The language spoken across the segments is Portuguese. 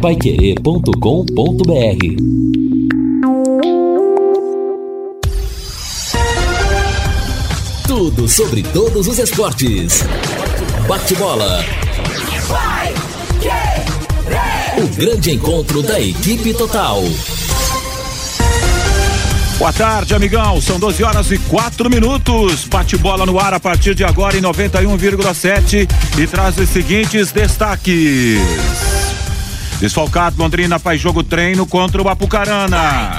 paiquerê.com.br Tudo sobre todos os esportes. Bate-bola. O grande encontro da equipe total. Boa tarde, amigão. São 12 horas e 4 minutos. Bate bola no ar a partir de agora em 91,7 e traz os seguintes destaques. Desfalcado, Londrina faz jogo treino contra o Apucarana.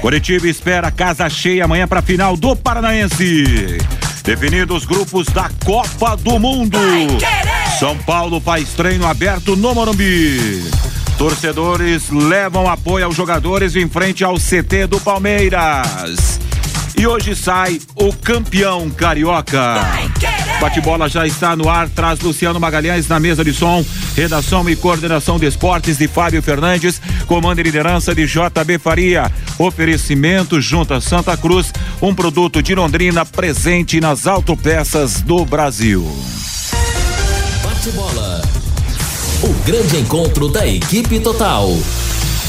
Curitiba espera casa cheia amanhã para final do Paranaense. Definidos os grupos da Copa do Mundo. São Paulo faz treino aberto no Morumbi. Torcedores levam apoio aos jogadores em frente ao CT do Palmeiras. E hoje sai o campeão carioca. Bate-bola já está no ar, traz Luciano Magalhães na mesa de som, redação e coordenação de esportes de Fábio Fernandes, comando e liderança de JB Faria. Oferecimento Junta Santa Cruz, um produto de Londrina presente nas autopeças do Brasil. Bate-bola. O grande encontro da equipe total.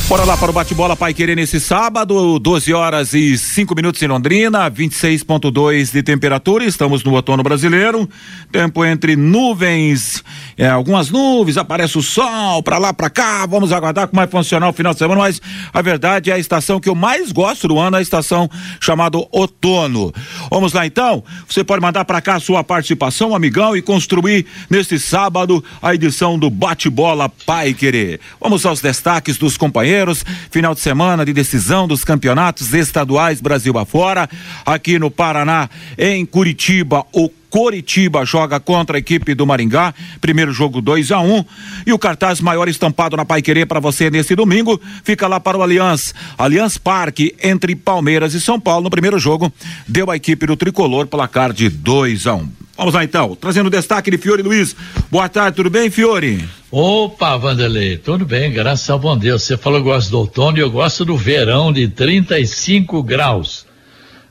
Bora lá para o bate-bola Pai Querer nesse sábado, 12 horas e 5 minutos em Londrina, 26,2 de temperatura. Estamos no outono brasileiro. Tempo entre nuvens, é, algumas nuvens, aparece o sol para lá, para cá. Vamos aguardar como vai funcionar o final de semana, mas a verdade é a estação que eu mais gosto do ano, a estação chamada outono. Vamos lá então? Você pode mandar para cá a sua participação, amigão, e construir neste sábado a edição do Bate-Bola Pai Querer. Vamos aos destaques dos companheiros Final de semana de decisão dos campeonatos estaduais Brasil afora. Aqui no Paraná, em Curitiba, o Coritiba joga contra a equipe do Maringá, primeiro jogo 2 a 1 um, e o cartaz maior estampado na Pai Querer para você nesse domingo fica lá para o Aliança, Aliança Parque entre Palmeiras e São Paulo no primeiro jogo deu a equipe do tricolor placar de 2 a 1 um. Vamos lá então, trazendo o destaque de Fiore Luiz. Boa tarde, tudo bem, Fiore? Opa, Vanderlei, tudo bem, graças ao bom Deus. Você falou que gosta do outono e eu gosto do verão de 35 graus.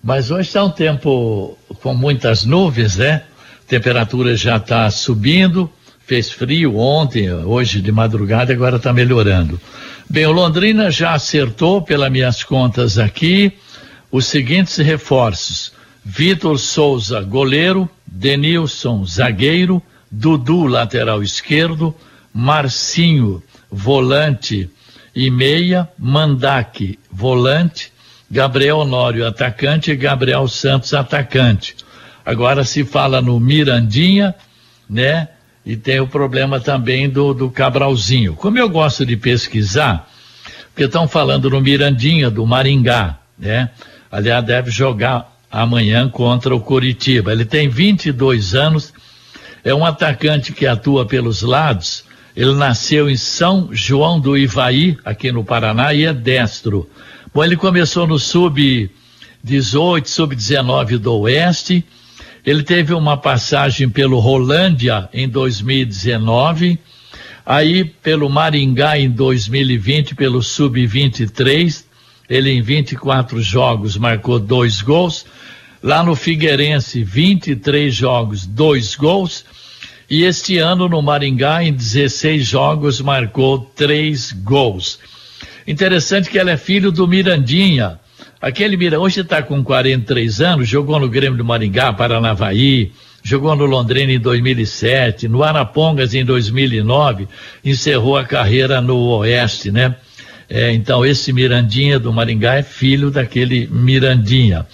Mas hoje está um tempo com muitas nuvens, né? Temperatura já está subindo, fez frio ontem, hoje de madrugada, agora está melhorando. Bem, o Londrina já acertou, pelas minhas contas aqui, os seguintes reforços: Vitor Souza, goleiro, Denilson, zagueiro, Dudu, lateral esquerdo, Marcinho, volante e meia, Mandaque, volante, Gabriel Honório, atacante, e Gabriel Santos, atacante. Agora se fala no Mirandinha, né? E tem o problema também do, do Cabralzinho. Como eu gosto de pesquisar, porque estão falando no Mirandinha, do Maringá, né? Aliás, deve jogar amanhã contra o Coritiba. Ele tem 22 anos, é um atacante que atua pelos lados. Ele nasceu em São João do Ivaí, aqui no Paraná, e é destro. Bom, ele começou no sub-18, sub-19 do Oeste. Ele teve uma passagem pelo Rolândia em 2019, aí pelo Maringá em 2020, pelo sub-23. Ele em 24 jogos marcou dois gols. Lá no Figueirense, 23 jogos, dois gols. E este ano no Maringá, em 16 jogos, marcou três gols. Interessante que ele é filho do Mirandinha. Aquele Mira hoje está com 43 anos, jogou no Grêmio do Maringá, Paranavaí, jogou no Londrina em 2007, no Arapongas em 2009, encerrou a carreira no Oeste, né? É, então esse Mirandinha do Maringá é filho daquele Mirandinha.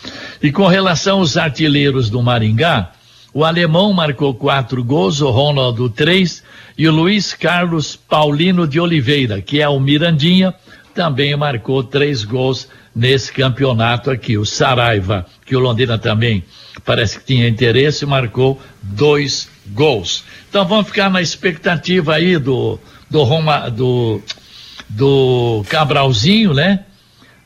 E com relação aos artilheiros do Maringá, o alemão marcou quatro gols, o Ronaldo três e o Luiz Carlos Paulino de Oliveira, que é o Mirandinha, também marcou três gols nesse campeonato aqui. O Saraiva, que o Londrina também parece que tinha interesse, marcou dois gols. Então vamos ficar na expectativa aí do do Roma, do do Cabralzinho, né?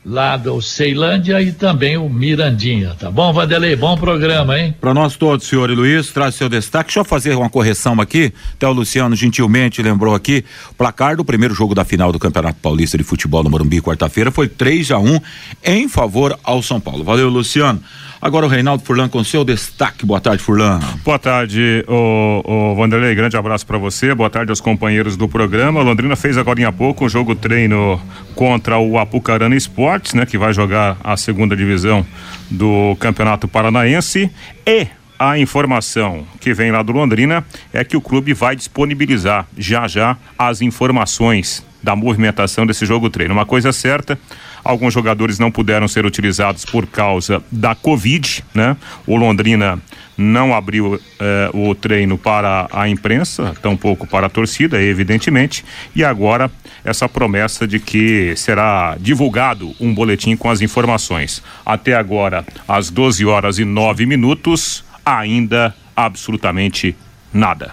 Lá do Ceilândia e também o Mirandinha, tá bom, Vanderlei? Bom programa, hein? Para nós todos, senhor e Luiz, traz seu destaque. Deixa eu fazer uma correção aqui. Até o Luciano gentilmente lembrou aqui. Placar do primeiro jogo da final do Campeonato Paulista de Futebol no Morumbi, quarta-feira, foi 3 a 1 em favor ao São Paulo. Valeu, Luciano. Agora o Reinaldo Furlan com seu destaque. Boa tarde, Furlan. Boa tarde, o, o Vanderlei. Grande abraço para você. Boa tarde aos companheiros do programa. Londrina fez agora há pouco um jogo treino contra o Apucarana Esportes, né? Que vai jogar a segunda divisão do Campeonato Paranaense. E a informação que vem lá do Londrina é que o clube vai disponibilizar já já as informações da movimentação desse jogo treino. Uma coisa certa, alguns jogadores não puderam ser utilizados por causa da Covid, né? O Londrina não abriu eh, o treino para a imprensa, tampouco para a torcida, evidentemente, e agora essa promessa de que será divulgado um boletim com as informações. Até agora, às 12 horas e 9 minutos, ainda absolutamente nada.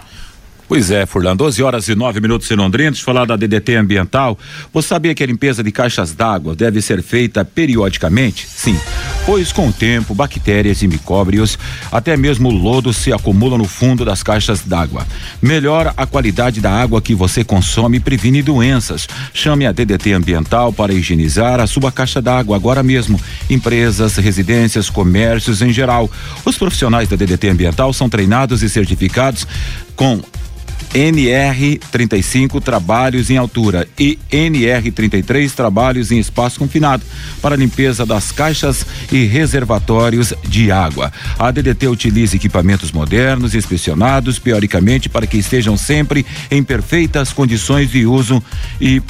Pois é, Furlan, 12 horas e 9 minutos em Londrina. Eu falar da DDT ambiental. Você sabia que a limpeza de caixas d'água deve ser feita periodicamente? Sim, pois com o tempo, bactérias e micróbios, até mesmo lodo se acumulam no fundo das caixas d'água. Melhora a qualidade da água que você consome e previne doenças. Chame a DDT ambiental para higienizar a sua caixa d'água agora mesmo. Empresas, residências, comércios em geral. Os profissionais da DDT ambiental são treinados e certificados com NR35 trabalhos em altura e NR33 trabalhos em espaço confinado para limpeza das caixas e reservatórios de água. A DDT utiliza equipamentos modernos inspecionados periodicamente para que estejam sempre em perfeitas condições de uso e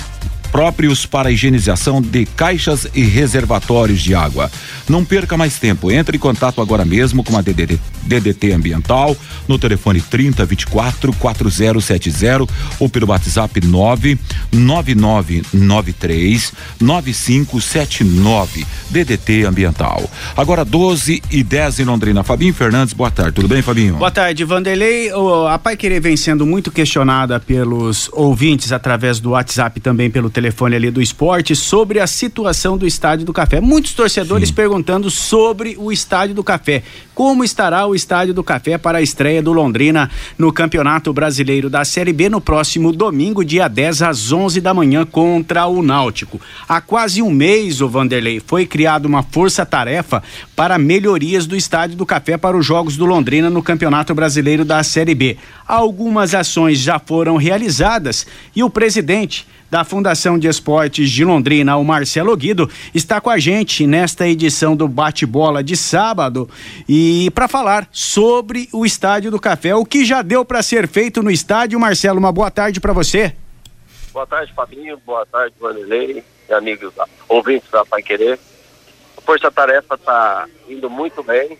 próprios para a higienização de caixas e reservatórios de água. Não perca mais tempo. Entre em contato agora mesmo com a DDT, DDT Ambiental no telefone 30 24 4070 ou pelo WhatsApp 99993 9579 DDT Ambiental. Agora 12 e 10 em Londrina. Fabinho Fernandes, boa tarde. Tudo bem, Fabinho? Boa tarde, Vanderlei. A Pai Querer vem sendo muito questionada pelos ouvintes através do WhatsApp também pelo telefone telefone ali do esporte sobre a situação do Estádio do Café. Muitos torcedores Sim. perguntando sobre o Estádio do Café. Como estará o Estádio do Café para a estreia do Londrina no Campeonato Brasileiro da Série B no próximo domingo, dia 10 às 11 da manhã contra o Náutico. Há quase um mês, o Vanderlei, foi criada uma força-tarefa para melhorias do Estádio do Café para os jogos do Londrina no Campeonato Brasileiro da Série B. Algumas ações já foram realizadas e o presidente da Fundação de Esportes de Londrina, o Marcelo Guido, está com a gente nesta edição do Bate-Bola de sábado e para falar sobre o Estádio do Café, o que já deu para ser feito no estádio. Marcelo, uma boa tarde para você. Boa tarde, Fabinho. Boa tarde, Vanderlei amigos ouvintes da Pai Querer. A Força Tarefa está indo muito bem.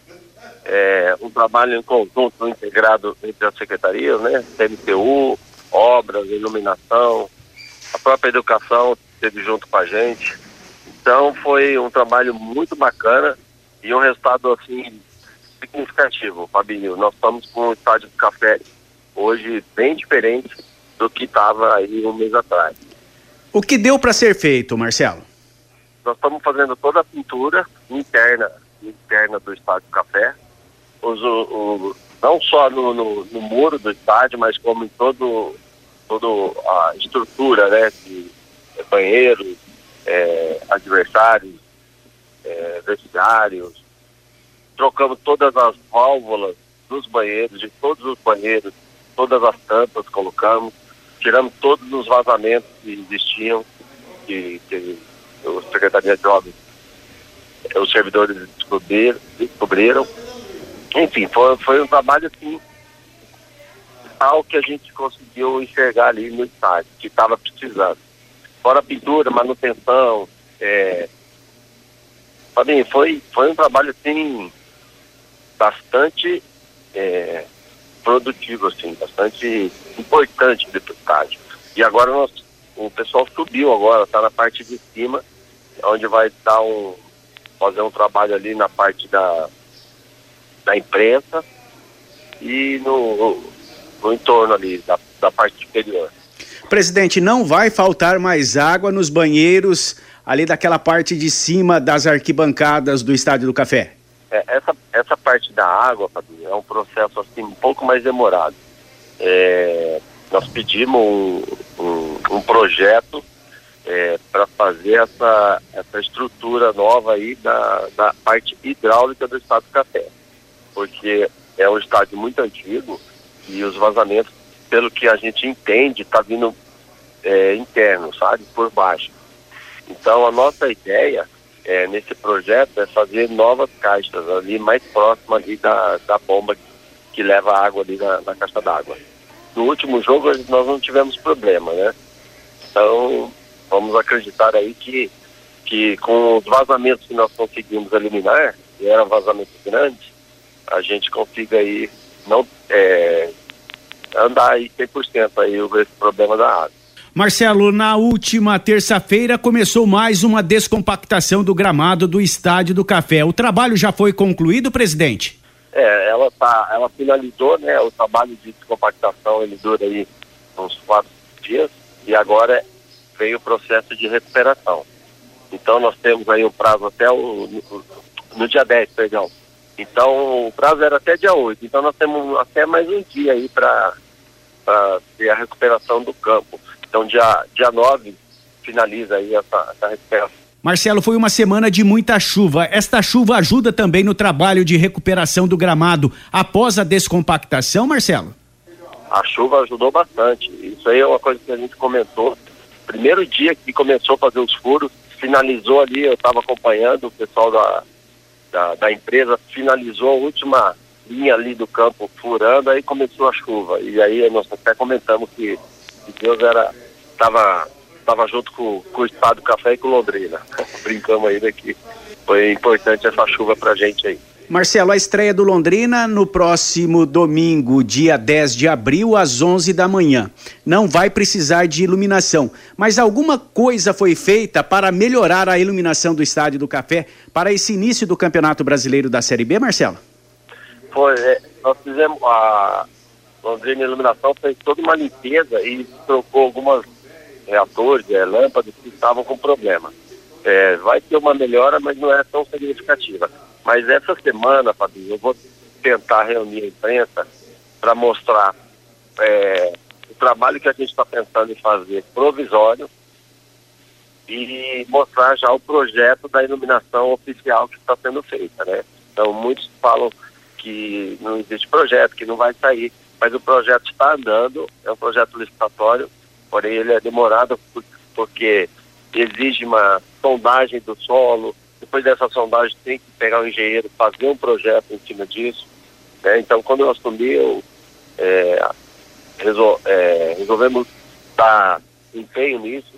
É um trabalho em conjunto integrado entre as secretarias, né? CMTU, obras, iluminação, a própria educação esteve junto com a gente. Então foi um trabalho muito bacana e um resultado assim significativo, Fabinho. Nós estamos com o estádio do café hoje bem diferente do que estava aí um mês atrás. O que deu para ser feito, Marcelo? Nós estamos fazendo toda a pintura interna, interna do estádio do café. Os, o, o, não só no, no, no muro do estádio, mas como em todo toda a estrutura, né, de banheiros, é, adversários, é, vestiários, trocamos todas as válvulas dos banheiros, de todos os banheiros, todas as tampas colocamos, tiramos todos os vazamentos que existiam, que, que o Secretaria de Obras, os servidores descobriram, descobriram. Enfim, foi, foi um trabalho assim tal que a gente conseguiu enxergar ali no estádio, que estava precisando. Fora pintura, manutenção, é... Foi, foi um trabalho assim bastante é, produtivo, assim, bastante importante do estádio. E agora nós, o pessoal subiu agora, está na parte de cima, onde vai dar um fazer um trabalho ali na parte da, da imprensa e no no entorno ali da, da parte superior. Presidente, não vai faltar mais água nos banheiros ali daquela parte de cima das arquibancadas do Estádio do Café? É, essa, essa parte da água, Fabinho, é um processo assim um pouco mais demorado. É, nós pedimos um, um, um projeto, é, para fazer essa, essa estrutura nova aí da, da parte hidráulica do estado do café. Porque é um estádio muito antigo e os vazamentos, pelo que a gente entende, está vindo é, interno, sabe? Por baixo. Então a nossa ideia é, nesse projeto é fazer novas caixas ali mais próxima ali da, da bomba que leva água ali na, na caixa d'água. No último jogo nós não tivemos problema, né? Então vamos acreditar aí que, que com os vazamentos que nós conseguimos eliminar, e eram vazamentos grandes, a gente consiga aí não é, andar aí 100% aí esse problema da água. Marcelo, na última terça-feira começou mais uma descompactação do gramado do Estádio do Café. O trabalho já foi concluído, presidente? É, ela tá, ela finalizou, né? O trabalho de descompactação ele dura aí uns quatro dias e agora veio o processo de recuperação. Então nós temos aí um prazo até o no, no dia 10, perdão. Então o prazo era até dia 8. Então nós temos até mais um dia aí para ter a recuperação do campo. Então, dia, dia 9, finaliza aí essa, essa recuperação. Marcelo, foi uma semana de muita chuva. Esta chuva ajuda também no trabalho de recuperação do gramado após a descompactação, Marcelo? A chuva ajudou bastante. Isso aí é uma coisa que a gente comentou. Primeiro dia que começou a fazer os furos, finalizou ali, eu estava acompanhando o pessoal da, da, da, empresa, finalizou a última linha ali do campo furando, aí começou a chuva. E aí nós até comentamos que Deus era estava tava junto com, com o Estado do Café e com Londrina. Brincamos aí daqui. Foi importante essa chuva pra gente aí. Marcelo, a estreia do Londrina no próximo domingo, dia 10 de abril, às 11 da manhã. Não vai precisar de iluminação, mas alguma coisa foi feita para melhorar a iluminação do Estádio do Café para esse início do Campeonato Brasileiro da Série B, Marcelo? Foi, é, nós fizemos a, Londrina Iluminação fez toda uma limpeza e trocou algumas reatores, é, lâmpadas que estavam com problema. É, vai ter uma melhora, mas não é tão significativa. Mas essa semana, Fabinho, eu vou tentar reunir a imprensa para mostrar é, o trabalho que a gente está pensando em fazer provisório e mostrar já o projeto da iluminação oficial que está sendo feita, né? Então, muitos falam que não existe projeto, que não vai sair mas o projeto está andando, é um projeto licitatório, porém ele é demorado porque exige uma sondagem do solo, depois dessa sondagem tem que pegar um engenheiro, fazer um projeto em cima disso. Né? Então, quando eu assumi, eu, é, resol, é, resolvemos dar empenho nisso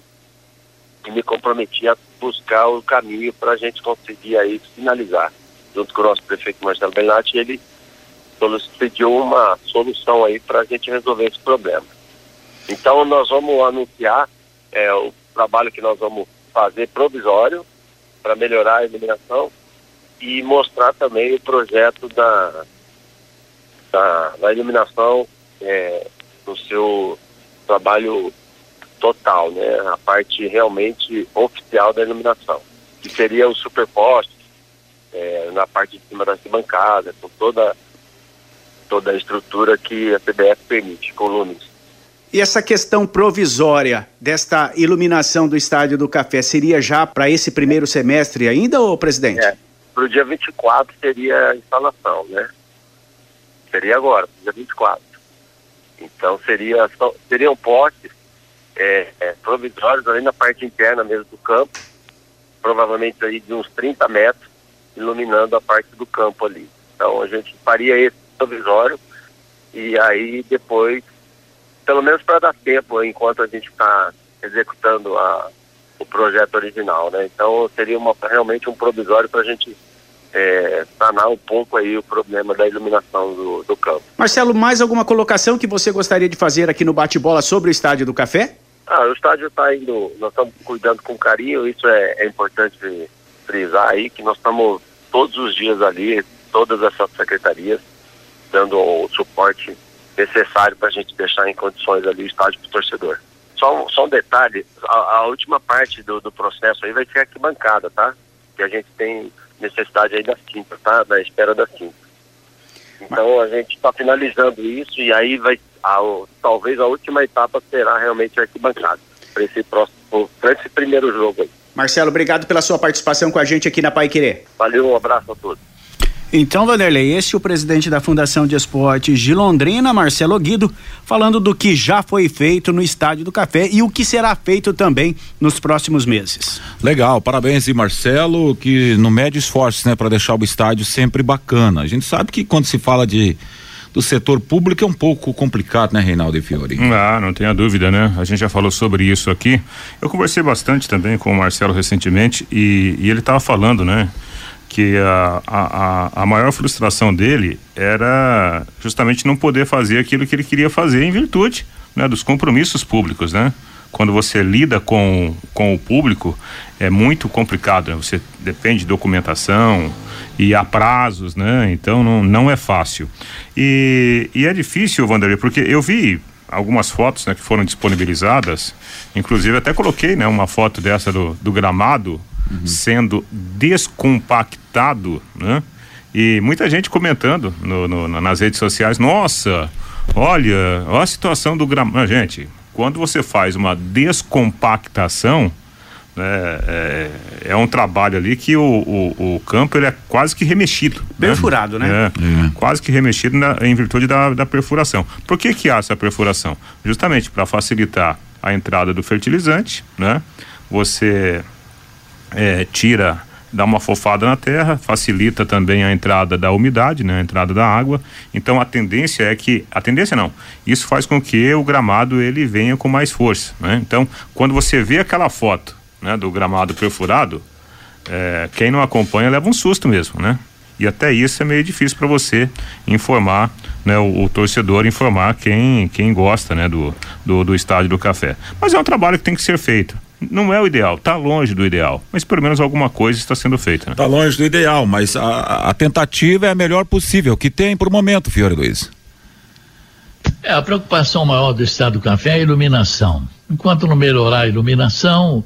e me comprometi a buscar o caminho para a gente conseguir aí finalizar, junto com o nosso prefeito Marcelo Bernatti, ele pediu uma solução aí para a gente resolver esse problema. Então nós vamos anunciar é, o trabalho que nós vamos fazer provisório para melhorar a iluminação e mostrar também o projeto da, da, da iluminação é, no seu trabalho total, né? A parte realmente oficial da iluminação, que seria o superposte é, na parte de cima da arquibancada, com toda toda a estrutura que a CBF permite, colunas. E essa questão provisória desta iluminação do Estádio do Café seria já para esse primeiro semestre ainda, ô presidente? É, para o dia 24 seria a instalação, né? Seria agora, dia 24. Então seria, seriam postes é, é, provisórios ali na parte interna mesmo do campo, provavelmente aí de uns 30 metros, iluminando a parte do campo ali. Então a gente faria esse provisório e aí depois, pelo menos para dar tempo enquanto a gente está executando a, o projeto original, né? Então seria uma, realmente um provisório para a gente é, sanar um pouco aí o problema da iluminação do, do campo. Marcelo, mais alguma colocação que você gostaria de fazer aqui no bate-bola sobre o Estádio do Café? Ah, o estádio está indo, nós estamos cuidando com carinho, isso é, é importante frisar aí, que nós estamos todos os dias ali, todas essas secretarias, dando o suporte necessário para a gente deixar em condições ali o estádio para o torcedor. Só um, só um detalhe, a, a, última parte do, do processo aí vai ser arquibancada, tá? Que a gente tem necessidade aí das quintas, tá? Da espera das quintas. Então a gente está finalizando isso e aí vai, a, talvez a última etapa será realmente a arquibancada para esse próximo para esse primeiro jogo aí. Marcelo, obrigado pela sua participação com a gente aqui na Pai Querer. Valeu, um abraço a todos. Então, Vanderlei, esse é o presidente da Fundação de Esportes de Londrina, Marcelo Guido, falando do que já foi feito no Estádio do Café e o que será feito também nos próximos meses. Legal, parabéns e Marcelo, que no mede esforços, né, para deixar o estádio sempre bacana. A gente sabe que quando se fala de do setor público é um pouco complicado, né, Reinaldo e Fiori? Ah, não tenha dúvida, né? A gente já falou sobre isso aqui. Eu conversei bastante também com o Marcelo recentemente e, e ele estava falando, né? Que a, a, a maior frustração dele era justamente não poder fazer aquilo que ele queria fazer em virtude né, dos compromissos públicos, né? Quando você lida com, com o público é muito complicado, né? você depende de documentação e há prazos, né? Então não, não é fácil. E, e é difícil, Vanderlei, porque eu vi algumas fotos né, que foram disponibilizadas, inclusive até coloquei né, uma foto dessa do, do gramado uhum. sendo descompactado, né? E muita gente comentando no, no, nas redes sociais, nossa, olha, olha a situação do gramado. Gente, quando você faz uma descompactação, né, é, é, um trabalho ali que o, o, o, campo ele é quase que remexido. Bem né? furado, né? É, é. Quase que remexido na, em virtude da, da perfuração. Por que que há essa perfuração? Justamente para facilitar a entrada do fertilizante, né? Você é, tira, dá uma fofada na terra, facilita também a entrada da umidade, né, a entrada da água. Então a tendência é que, a tendência não, isso faz com que o gramado ele venha com mais força, né? Então quando você vê aquela foto, né, do gramado perfurado, é, quem não acompanha leva um susto mesmo, né? E até isso é meio difícil para você informar, né, o, o, torcedor informar quem, quem gosta, né, do, do, do estádio do café. Mas é um trabalho que tem que ser feito não é o ideal, está longe do ideal, mas pelo menos alguma coisa está sendo feita. Está né? longe do ideal, mas a, a, tentativa é a melhor possível que tem por momento, Fiore Luiz. É, a preocupação maior do Estado do Café é a iluminação. Enquanto não melhorar a iluminação,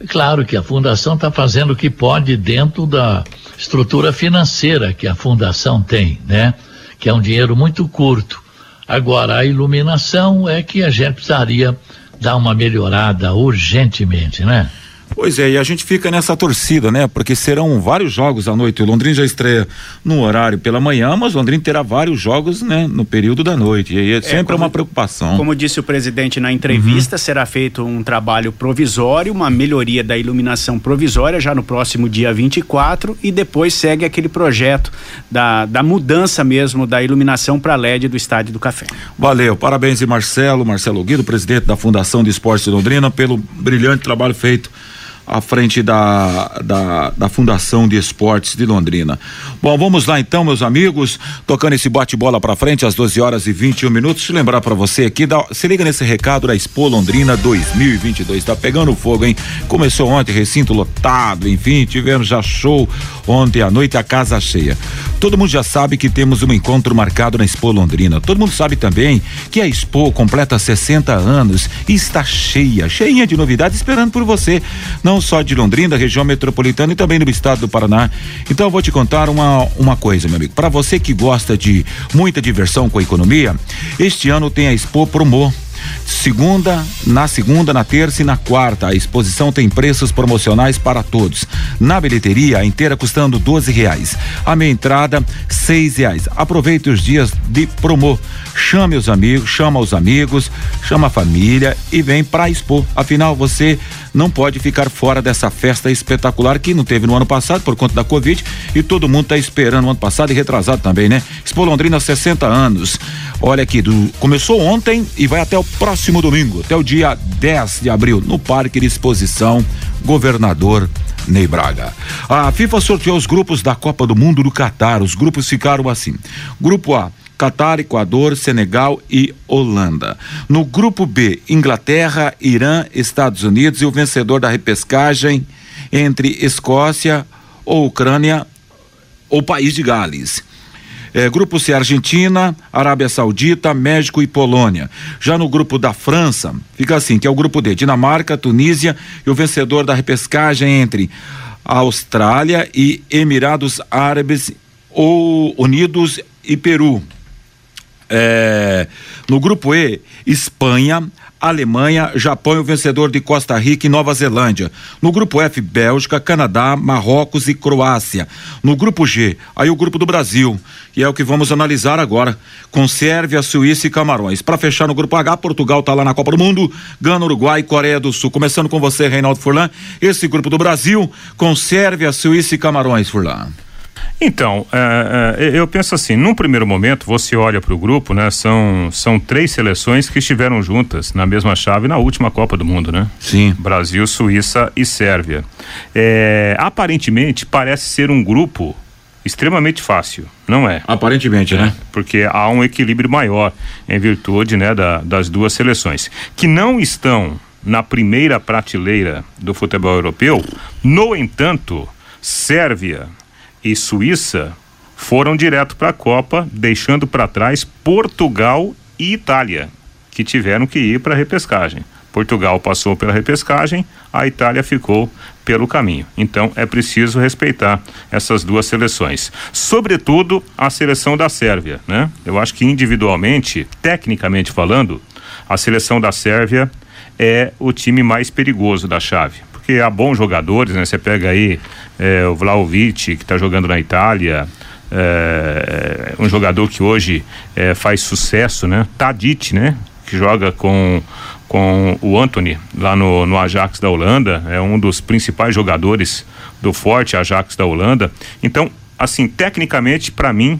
é claro que a fundação está fazendo o que pode dentro da estrutura financeira que a fundação tem, né? Que é um dinheiro muito curto. Agora, a iluminação é que a gente precisaria dar uma melhorada urgentemente, né? Pois é, e a gente fica nessa torcida, né? Porque serão vários jogos à noite. O Londrina já estreia no horário pela manhã, mas o Londrina terá vários jogos, né? No período da noite. E aí é, é sempre como, uma preocupação. Como disse o presidente na entrevista, uhum. será feito um trabalho provisório, uma melhoria da iluminação provisória já no próximo dia 24 e depois segue aquele projeto da, da mudança mesmo da iluminação para LED do Estádio do Café. Valeu, parabéns e Marcelo, Marcelo Guido, presidente da Fundação de Esportes de Londrina, pelo brilhante trabalho feito à frente da, da, da, Fundação de Esportes de Londrina. Bom, vamos lá então, meus amigos, tocando esse bate-bola para frente às 12 horas e 21 minutos. Deixa eu lembrar para você aqui, dá, se liga nesse recado da Expo Londrina 2022. Tá pegando fogo, hein? Começou ontem, recinto lotado, enfim, tivemos já show ontem à noite, a casa cheia. Todo mundo já sabe que temos um encontro marcado na Expo Londrina. Todo mundo sabe também que a Expo completa 60 anos e está cheia, cheinha de novidades esperando por você. Não só de Londrina, região metropolitana e também no estado do Paraná. Então eu vou te contar uma, uma coisa, meu amigo. Para você que gosta de muita diversão com a economia, este ano tem a Expo Promo Segunda, na segunda, na terça e na quarta, a exposição tem preços promocionais para todos. Na bilheteria, a inteira custando 12 reais. A meia entrada, seis reais. Aproveite os dias de promo. Chame os amigos, chama os amigos, chama a família e vem para Expo. Afinal, você não pode ficar fora dessa festa espetacular que não teve no ano passado por conta da Covid e todo mundo está esperando o ano passado e retrasado também, né? Expo Londrina 60 anos. Olha aqui, do, começou ontem e vai até o próximo domingo, até o dia 10 de abril, no Parque de Exposição Governador Ney Braga. A FIFA sorteou os grupos da Copa do Mundo do Catar. Os grupos ficaram assim: Grupo A, Catar, Equador, Senegal e Holanda. No grupo B, Inglaterra, Irã, Estados Unidos e o vencedor da repescagem entre Escócia ou Ucrânia ou País de Gales. É, grupo C, Argentina, Arábia Saudita, México e Polônia. Já no grupo da França, fica assim, que é o grupo D, Dinamarca, Tunísia e o vencedor da repescagem entre Austrália e Emirados Árabes ou Unidos e Peru. É, no grupo E, Espanha, Alemanha, Japão e o vencedor de Costa Rica e Nova Zelândia. No grupo F, Bélgica, Canadá, Marrocos e Croácia. No grupo G, aí o grupo do Brasil. E é o que vamos analisar agora, com Sérvia, Suíça e Camarões. Para fechar no grupo H, Portugal está lá na Copa do Mundo, Gana, Uruguai e Coreia do Sul. Começando com você, Reinaldo Furlan, esse grupo do Brasil, com Sérvia, Suíça e Camarões, Furlan. Então, é, é, eu penso assim, num primeiro momento, você olha para o grupo, né? São, são três seleções que estiveram juntas na mesma chave na última Copa do Mundo, né? Sim. Brasil, Suíça e Sérvia. É, aparentemente, parece ser um grupo extremamente fácil, não é? Aparentemente, né? Porque há um equilíbrio maior em virtude, né, da, das duas seleções que não estão na primeira prateleira do futebol europeu. No entanto, Sérvia, e Suíça foram direto para a Copa, deixando para trás Portugal e Itália, que tiveram que ir para a repescagem. Portugal passou pela repescagem, a Itália ficou pelo caminho. Então é preciso respeitar essas duas seleções. Sobretudo a seleção da Sérvia, né? Eu acho que individualmente, tecnicamente falando, a seleção da Sérvia é o time mais perigoso da chave porque há bons jogadores, né? Você pega aí é, o Vlaovic, que está jogando na Itália, é, um jogador que hoje é, faz sucesso, né? Tadic, né? Que joga com com o Anthony lá no, no Ajax da Holanda, é um dos principais jogadores do forte Ajax da Holanda. Então, assim, tecnicamente, para mim,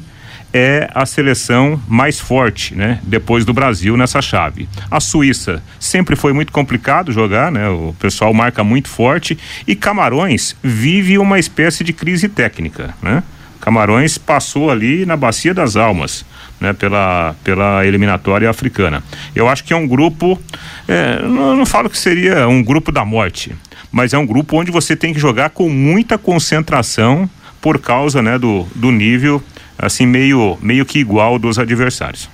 é a seleção mais forte, né? Depois do Brasil nessa chave. A Suíça sempre foi muito complicado jogar, né? O pessoal marca muito forte e Camarões vive uma espécie de crise técnica, né? Camarões passou ali na bacia das almas, né? Pela pela eliminatória africana. Eu acho que é um grupo, é, não, não falo que seria um grupo da morte, mas é um grupo onde você tem que jogar com muita concentração por causa, né? Do do nível assim meio meio que igual dos adversários.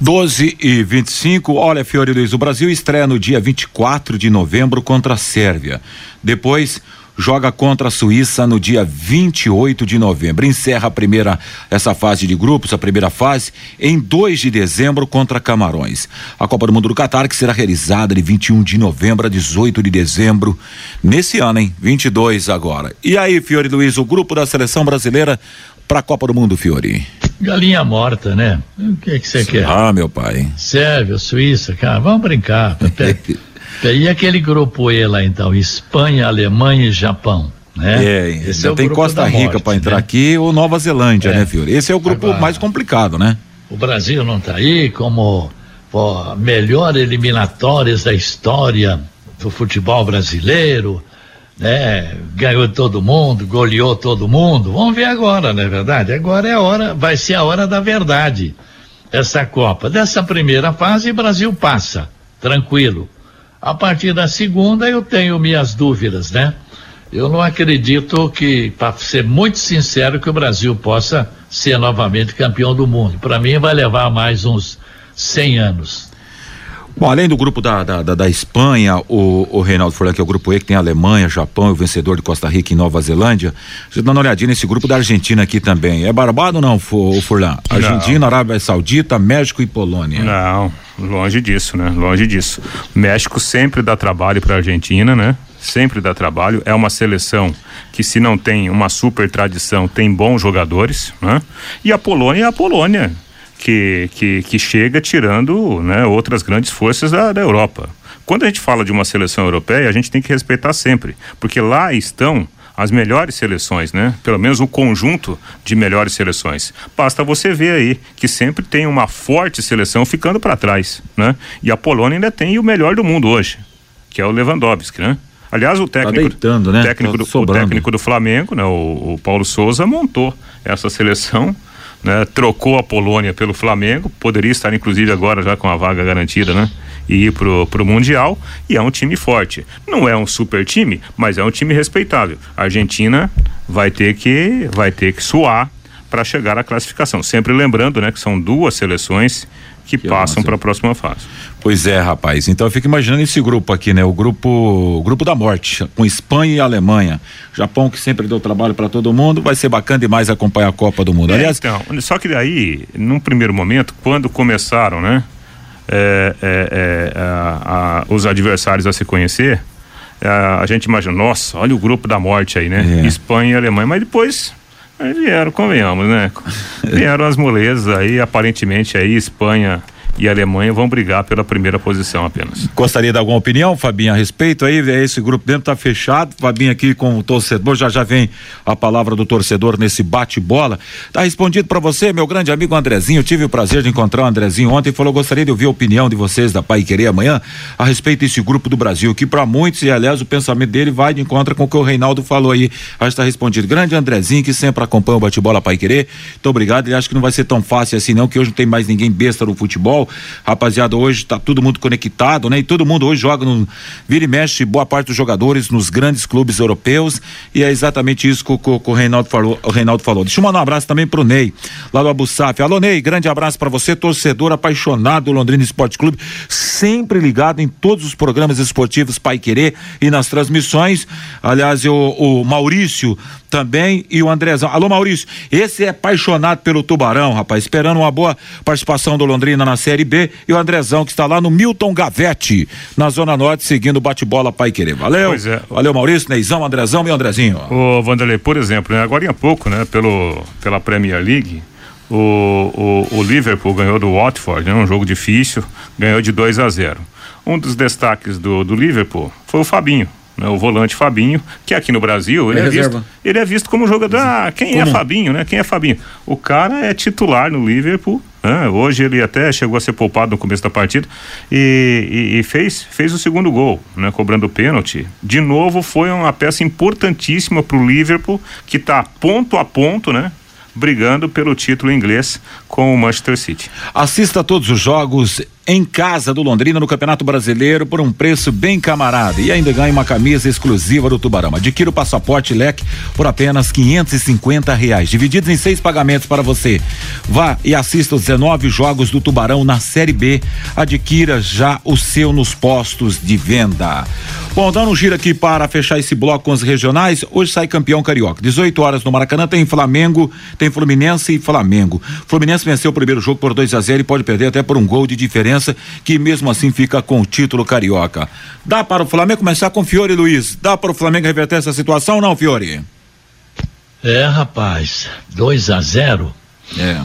12 e 25, olha Fiore Luiz, o Brasil estreia no dia 24 de novembro contra a Sérvia. Depois joga contra a Suíça no dia 28 de novembro. Encerra a primeira essa fase de grupos, a primeira fase, em 2 de dezembro contra Camarões. A Copa do Mundo do Catar que será realizada de 21 de novembro a 18 de dezembro nesse ano, hein? 22 agora. E aí, Fiore Luiz, o grupo da seleção brasileira para a Copa do Mundo, Fiore? Galinha morta, né? O que que você quer? Ah, meu pai. Sérvia, Suíça, cara, vamos brincar. e aquele grupo E lá então, Espanha, Alemanha e Japão. Né? É, Esse é tem Costa Rica para entrar né? aqui ou Nova Zelândia, é. né, Fiore? Esse é o grupo Agora, mais complicado, né? O Brasil não está aí como ó, melhor eliminatórias da história do futebol brasileiro né? Ganhou todo mundo, goleou todo mundo. Vamos ver agora, não é verdade? Agora é a hora, vai ser a hora da verdade. Essa Copa. Dessa primeira fase, Brasil passa, tranquilo. A partir da segunda, eu tenho minhas dúvidas, né? Eu não acredito que, para ser muito sincero, que o Brasil possa ser novamente campeão do mundo. Para mim, vai levar mais uns 100 anos. Bom, além do grupo da, da, da, da Espanha, o, o Reinaldo Furlan, que é o grupo E, que tem a Alemanha, Japão e o vencedor de Costa Rica e Nova Zelândia. Você dá uma olhadinha nesse grupo da Argentina aqui também. É barbado ou não, Furlan? Argentina, não. Arábia Saudita, México e Polônia. Não, longe disso, né? Longe disso. O México sempre dá trabalho para a Argentina, né? Sempre dá trabalho. É uma seleção que, se não tem uma super tradição, tem bons jogadores, né? E a Polônia é a Polônia que, que, que chega tirando né, outras grandes forças da, da Europa. Quando a gente fala de uma seleção europeia, a gente tem que respeitar sempre, porque lá estão as melhores seleções, né? Pelo menos o conjunto de melhores seleções. Basta você ver aí que sempre tem uma forte seleção ficando para trás, né? E a Polônia ainda tem o melhor do mundo hoje, que é o Lewandowski, né? Aliás, o técnico, tá deitando, né? técnico, tá do, o técnico do Flamengo, né? O, o Paulo Souza montou essa seleção né? Trocou a Polônia pelo Flamengo, poderia estar inclusive agora já com a vaga garantida, né? E ir pro, pro Mundial, e é um time forte. Não é um super time, mas é um time respeitável. A Argentina vai ter que vai ter que suar para chegar à classificação. Sempre lembrando, né, que são duas seleções que, que passam para a próxima fase. Pois é, rapaz. Então eu fico imaginando esse grupo aqui, né? O grupo, o grupo da morte, com Espanha e Alemanha. Japão que sempre deu trabalho para todo mundo, vai ser bacana demais acompanhar a Copa do Mundo. É, Aliás, então, só que daí, num primeiro momento, quando começaram, né? é, é, é, a, a, os adversários a se conhecer, a, é, a, gente imagina, nossa, olha o grupo da morte aí, né? É. Espanha e Alemanha, mas depois vieram, convenhamos, né? vieram as molezas aí, aparentemente aí Espanha e Alemanha vão brigar pela primeira posição apenas. Gostaria de alguma opinião, Fabinho, a respeito aí? Esse grupo dentro está fechado. Fabinho aqui com o torcedor, já já vem a palavra do torcedor nesse bate-bola. Tá respondido para você, meu grande amigo Andrezinho. Eu tive o prazer de encontrar o Andrezinho ontem e falou: gostaria de ouvir a opinião de vocês da Pai Querer amanhã a respeito desse grupo do Brasil, que para muitos, e aliás, o pensamento dele vai de encontro com o que o Reinaldo falou aí. Acho está respondido. Grande Andrezinho, que sempre acompanha o bate-bola Pai Querer. Muito obrigado. Ele acha que não vai ser tão fácil assim, não, que hoje não tem mais ninguém besta no futebol. Rapaziada, hoje tá todo mundo conectado, né? E todo mundo hoje joga no. Vira e mexe, boa parte dos jogadores nos grandes clubes europeus. E é exatamente isso que, que, que o, Reinaldo falou, o Reinaldo falou. Deixa eu mandar um abraço também pro Ney, lá do Abu Saf. Alô, Ney, grande abraço para você, torcedor apaixonado do Londrina Esporte Clube, sempre ligado em todos os programas esportivos Pai Querer e nas transmissões. Aliás, eu, o Maurício também e o Andrezão. Alô, Maurício, esse é apaixonado pelo Tubarão, rapaz, esperando uma boa participação do Londrina na Série B e o Andrezão que está lá no Milton Gavete, na Zona Norte, seguindo o bate-bola Pai Querer. Valeu. É. Valeu, Maurício, Neizão, Andrezão e Andrezinho. Ô, Vanderlei, por exemplo, né, agora há pouco, né, pelo, pela Premier League, o, o, o Liverpool ganhou do Watford, né, um jogo difícil, ganhou de 2 a 0. Um dos destaques do, do Liverpool foi o Fabinho né, o volante Fabinho, que aqui no Brasil ele é, é visto, ele é visto como jogador. Ah, quem é como? é Fabinho, né? Quem é Fabinho? O cara é titular no Liverpool. Né? Hoje ele até chegou a ser poupado no começo da partida e, e, e fez, fez o segundo gol, né? Cobrando o pênalti. De novo, foi uma peça importantíssima para o Liverpool, que está ponto a ponto, né? brigando pelo título inglês com o Manchester City. Assista a todos os jogos em casa do Londrina no Campeonato Brasileiro por um preço bem camarada e ainda ganha uma camisa exclusiva do Tubarão. Adquira o passaporte leque por apenas quinhentos e reais, divididos em seis pagamentos para você. Vá e assista os 19 jogos do Tubarão na Série B. Adquira já o seu nos postos de venda. Bom, dando um giro aqui para fechar esse bloco com os regionais, hoje sai campeão carioca. 18 horas no Maracanã tem Flamengo, tem Fluminense e Flamengo. Fluminense venceu o primeiro jogo por 2 a 0 e pode perder até por um gol de diferença, que mesmo assim fica com o título carioca. Dá para o Flamengo começar com Fiore Luiz? Dá para o Flamengo reverter essa situação ou não, Fiore? É, rapaz, 2 a 0 É.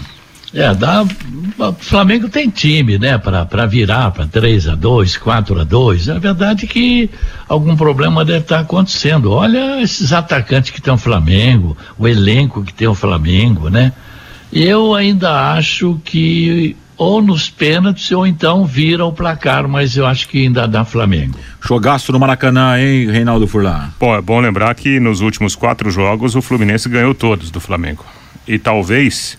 É, dá. O Flamengo tem time, né, para virar para 3 a 2 4 a 2 É verdade que algum problema deve estar tá acontecendo. Olha esses atacantes que tem o Flamengo, o elenco que tem o Flamengo, né? Eu ainda acho que ou nos pênaltis ou então vira o placar, mas eu acho que ainda dá Flamengo. Jogaço no Maracanã, hein, Reinaldo Furlan? Bom, é bom lembrar que nos últimos quatro jogos o Fluminense ganhou todos do Flamengo. E talvez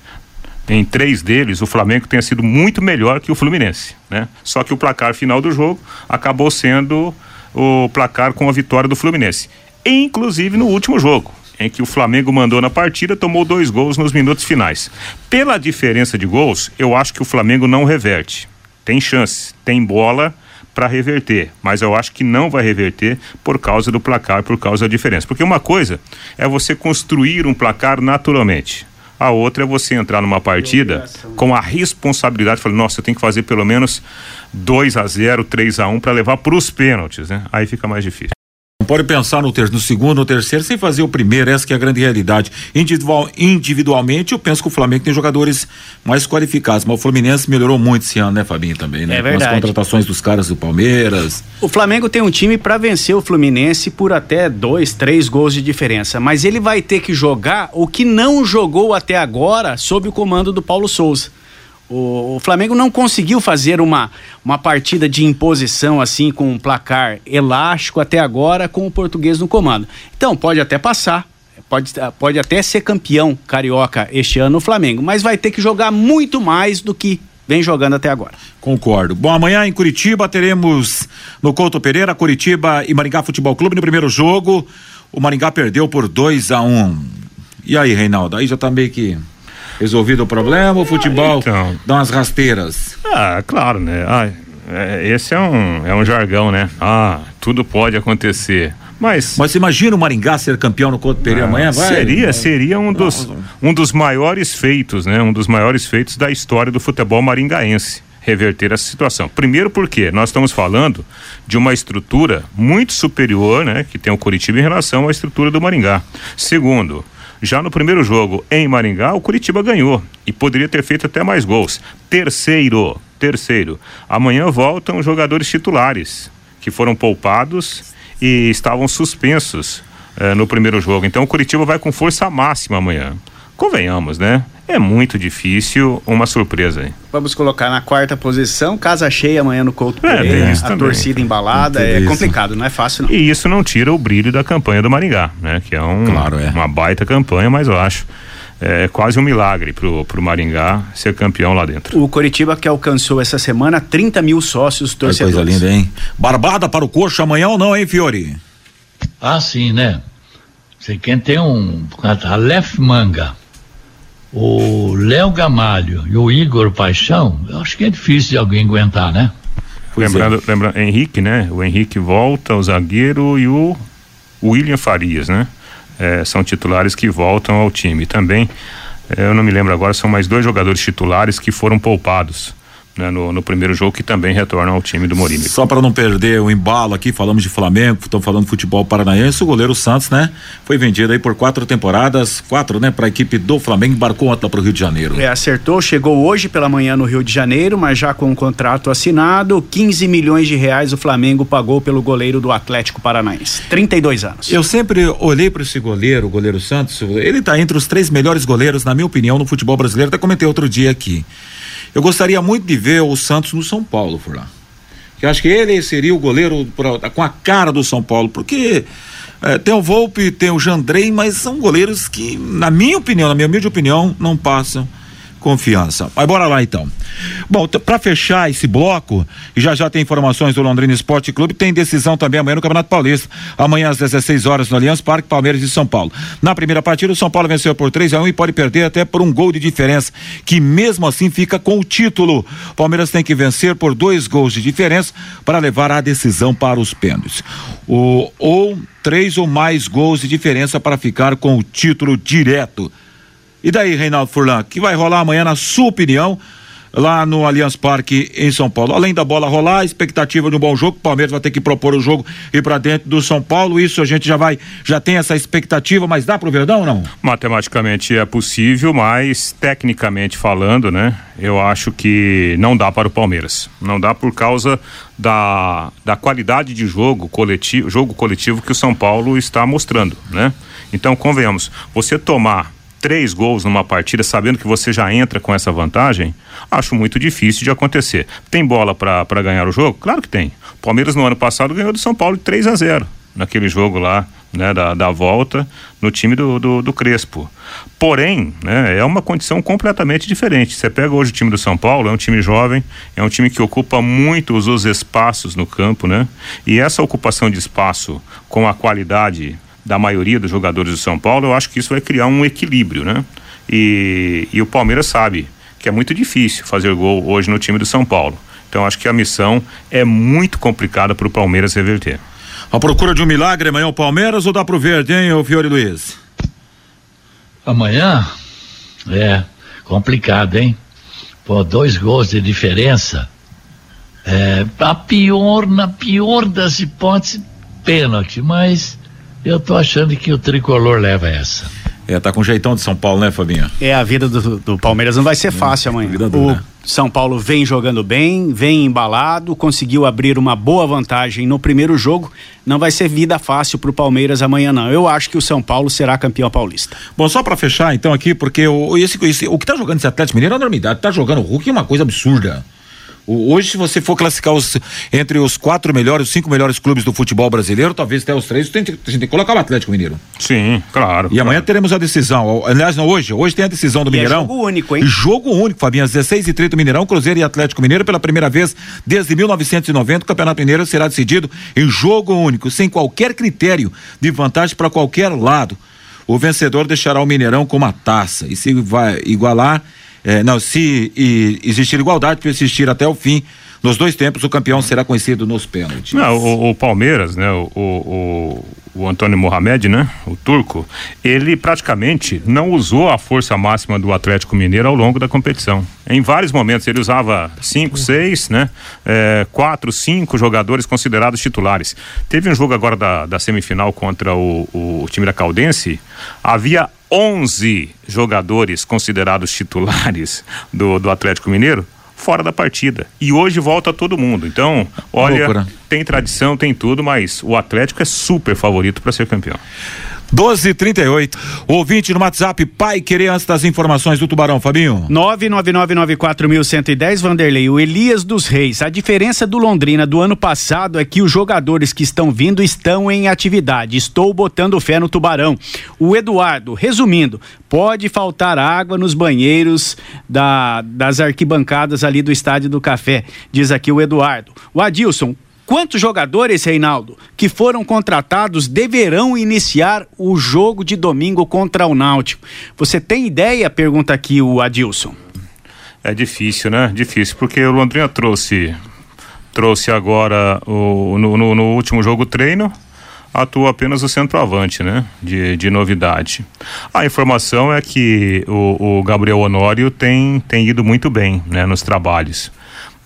em três deles, o Flamengo tenha sido muito melhor que o Fluminense, né? Só que o placar final do jogo acabou sendo o placar com a vitória do Fluminense. Inclusive no último jogo, em que o Flamengo mandou na partida, tomou dois gols nos minutos finais. Pela diferença de gols, eu acho que o Flamengo não reverte. Tem chance, tem bola para reverter, mas eu acho que não vai reverter por causa do placar, por causa da diferença. Porque uma coisa é você construir um placar naturalmente. A outra é você entrar numa partida com a responsabilidade, falar, nossa, eu tenho que fazer pelo menos 2 a 0 3 a 1 para levar para os pênaltis, né? Aí fica mais difícil. Não pode pensar no, ter, no segundo, no terceiro, sem fazer o primeiro, essa que é a grande realidade. Individual, individualmente, eu penso que o Flamengo tem jogadores mais qualificados, mas o Fluminense melhorou muito esse ano, né, Fabinho, também, né? É verdade. Com as contratações dos caras do Palmeiras. O Flamengo tem um time para vencer o Fluminense por até dois, três gols de diferença, mas ele vai ter que jogar o que não jogou até agora sob o comando do Paulo Souza. O, o, Flamengo não conseguiu fazer uma, uma partida de imposição assim com um placar elástico até agora com o português no comando. Então pode até passar, pode, pode até ser campeão carioca este ano o Flamengo, mas vai ter que jogar muito mais do que vem jogando até agora. Concordo. Bom, amanhã em Curitiba teremos no Couto Pereira, Curitiba e Maringá Futebol Clube no primeiro jogo. O Maringá perdeu por 2 a 1 um. E aí, Reinaldo? Aí já tá meio que resolvido o problema, o futebol então, dá umas rasteiras. Ah, claro, né? Ah, esse é um, é um jargão, né? Ah, tudo pode acontecer. Mas, Mas imagina o Maringá ser campeão no Couto Pereira ah, amanhã, vai? Seria, seria um dos, um dos maiores feitos, né? Um dos maiores feitos da história do futebol maringaense. reverter essa situação. Primeiro porque nós estamos falando de uma estrutura muito superior, né, que tem o Curitiba em relação à estrutura do Maringá. Segundo, já no primeiro jogo em Maringá, o Curitiba ganhou e poderia ter feito até mais gols. Terceiro, terceiro, amanhã voltam jogadores titulares que foram poupados e estavam suspensos eh, no primeiro jogo. Então o Curitiba vai com força máxima amanhã. Convenhamos, né? É muito difícil uma surpresa aí. Vamos colocar na quarta posição, casa cheia amanhã no Couto é, Pereira, a também. torcida embalada, é isso. complicado, não é fácil não. E isso não tira o brilho da campanha do Maringá, né? Que é, um, claro, é. uma baita campanha, mas eu acho é quase um milagre pro, pro Maringá ser campeão lá dentro. O Coritiba que alcançou essa semana 30 mil sócios torcedores. É coisa linda, hein? Barbada para o coxo amanhã ou não, hein, Fiore? Ah, sim, né? Você quem tem um Aleph Manga, o Léo Gamalho e o Igor Paixão, eu acho que é difícil de alguém aguentar, né? lembrando, é. lembrando, Henrique, né? O Henrique volta, o zagueiro e o William Farias, né? é, são titulares que voltam ao time. Também, é, eu não me lembro agora, são mais dois jogadores titulares que foram poupados né, no, no, primeiro jogo que também retornam ao time do Mourinho. Só para não perder o embalo aqui, falamos de Flamengo, estamos falando de futebol paranaense, o goleiro Santos, né? Foi vendido aí por quatro temporadas, quatro, né, para a equipe do Flamengo, embarcou ontem para o Rio de Janeiro. É, acertou, chegou hoje pela manhã no Rio de Janeiro, mas já com o contrato assinado, 15 milhões de reais o Flamengo pagou pelo goleiro do Atlético Paranaense, 32 anos. Eu sempre olhei para esse goleiro, o goleiro Santos, ele está entre os três melhores goleiros, na minha opinião, no futebol brasileiro, até comentei outro dia aqui. Eu gostaria muito de ver o Santos no São Paulo, Furlan. Eu acho que ele seria o goleiro pra, com a cara do São Paulo, porque é, tem o Volpe, tem o Jandrei, mas são goleiros que, na minha opinião, na minha humilde opinião, não passam confiança. Mas bora lá então. Bom, para fechar esse bloco, já já tem informações do Londrina Esporte Clube, tem decisão também amanhã no Campeonato Paulista. Amanhã às 16 horas no Allianz Parque, Palmeiras e São Paulo. Na primeira partida, o São Paulo venceu por 3 a 1 e pode perder até por um gol de diferença, que mesmo assim fica com o título. Palmeiras tem que vencer por dois gols de diferença para levar a decisão para os pênaltis. O, ou três ou mais gols de diferença para ficar com o título direto. E daí, Reinaldo Furlan, que vai rolar amanhã, na sua opinião, lá no Allianz Parque em São Paulo. Além da bola rolar, a expectativa de um bom jogo, o Palmeiras vai ter que propor o jogo e para dentro do São Paulo. Isso a gente já vai, já tem essa expectativa, mas dá pro Verdão ou não? Matematicamente é possível, mas tecnicamente falando, né? Eu acho que não dá para o Palmeiras. Não dá por causa da, da qualidade de jogo coletivo, jogo coletivo que o São Paulo está mostrando, né? Então, convenhamos, você tomar três gols numa partida, sabendo que você já entra com essa vantagem, acho muito difícil de acontecer. Tem bola para ganhar o jogo? Claro que tem. Palmeiras no ano passado ganhou do São Paulo de 3 a 0 naquele jogo lá, né, da, da volta no time do, do, do, Crespo. Porém, né, é uma condição completamente diferente. Você pega hoje o time do São Paulo, é um time jovem, é um time que ocupa muito os, os espaços no campo, né? E essa ocupação de espaço com a qualidade da maioria dos jogadores do São Paulo, eu acho que isso vai criar um equilíbrio, né? E, e o Palmeiras sabe que é muito difícil fazer gol hoje no time do São Paulo. Então acho que a missão é muito complicada para o Palmeiras reverter. A procura de um milagre amanhã o Palmeiras ou dá pro verde, hein, o Fiore Luiz? Amanhã é complicado, hein? Pô, dois gols de diferença. É, a pior, na pior das hipóteses, pênalti, mas eu tô achando que o tricolor leva essa. É, tá com jeitão de São Paulo, né, Fabinho? É, a vida do, do Palmeiras não vai ser fácil é, amanhã. Do, o né? São Paulo vem jogando bem, vem embalado, conseguiu abrir uma boa vantagem no primeiro jogo. Não vai ser vida fácil pro Palmeiras amanhã, não. Eu acho que o São Paulo será campeão paulista. Bom, só para fechar, então, aqui, porque o, esse, esse, o que tá jogando esse Atlético Mineiro é uma enormidade. Tá jogando o Hulk é uma coisa absurda. Hoje, se você for classificar os, entre os quatro melhores, os cinco melhores clubes do futebol brasileiro, talvez até os três, tem, a gente tem que colocar o Atlético Mineiro. Sim, claro. E amanhã teremos a decisão. Aliás, não hoje. Hoje tem a decisão do e é Mineirão. É jogo único, hein? Jogo único, Fabinho. Às 16 e 30 Mineirão, Cruzeiro e Atlético Mineiro, pela primeira vez desde 1990, o Campeonato Mineiro será decidido em jogo único, sem qualquer critério de vantagem para qualquer lado. O vencedor deixará o Mineirão com uma taça. E se vai igualar. É, não, se e, existir igualdade, para existir até o fim nos dois tempos, o campeão será conhecido nos pênaltis. Não, o, o Palmeiras, né? O, o, o Antônio Mohamed, né? O turco, ele praticamente não usou a força máxima do Atlético Mineiro ao longo da competição. Em vários momentos ele usava cinco, seis, né? É, quatro, cinco jogadores considerados titulares. Teve um jogo agora da, da semifinal contra o, o time da Caldense, havia 11 jogadores considerados titulares do, do Atlético Mineiro fora da partida. E hoje volta todo mundo. Então, olha, Loucura. tem tradição, tem tudo, mas o Atlético é super favorito para ser campeão. 12:38. Ouvinte no WhatsApp, pai querer antes das informações do Tubarão, Fabinho. 99994110 Vanderlei, o Elias dos Reis. A diferença do Londrina do ano passado é que os jogadores que estão vindo estão em atividade. Estou botando fé no Tubarão. O Eduardo, resumindo, pode faltar água nos banheiros da, das arquibancadas ali do Estádio do Café, diz aqui o Eduardo. O Adilson, Quantos jogadores, Reinaldo, que foram contratados deverão iniciar o jogo de domingo contra o Náutico? Você tem ideia? Pergunta aqui o Adilson. É difícil, né? Difícil, porque o Londrina trouxe trouxe agora o, no, no, no último jogo treino atua apenas o centroavante, né? De, de novidade. A informação é que o, o Gabriel Honório tem, tem ido muito bem né, nos trabalhos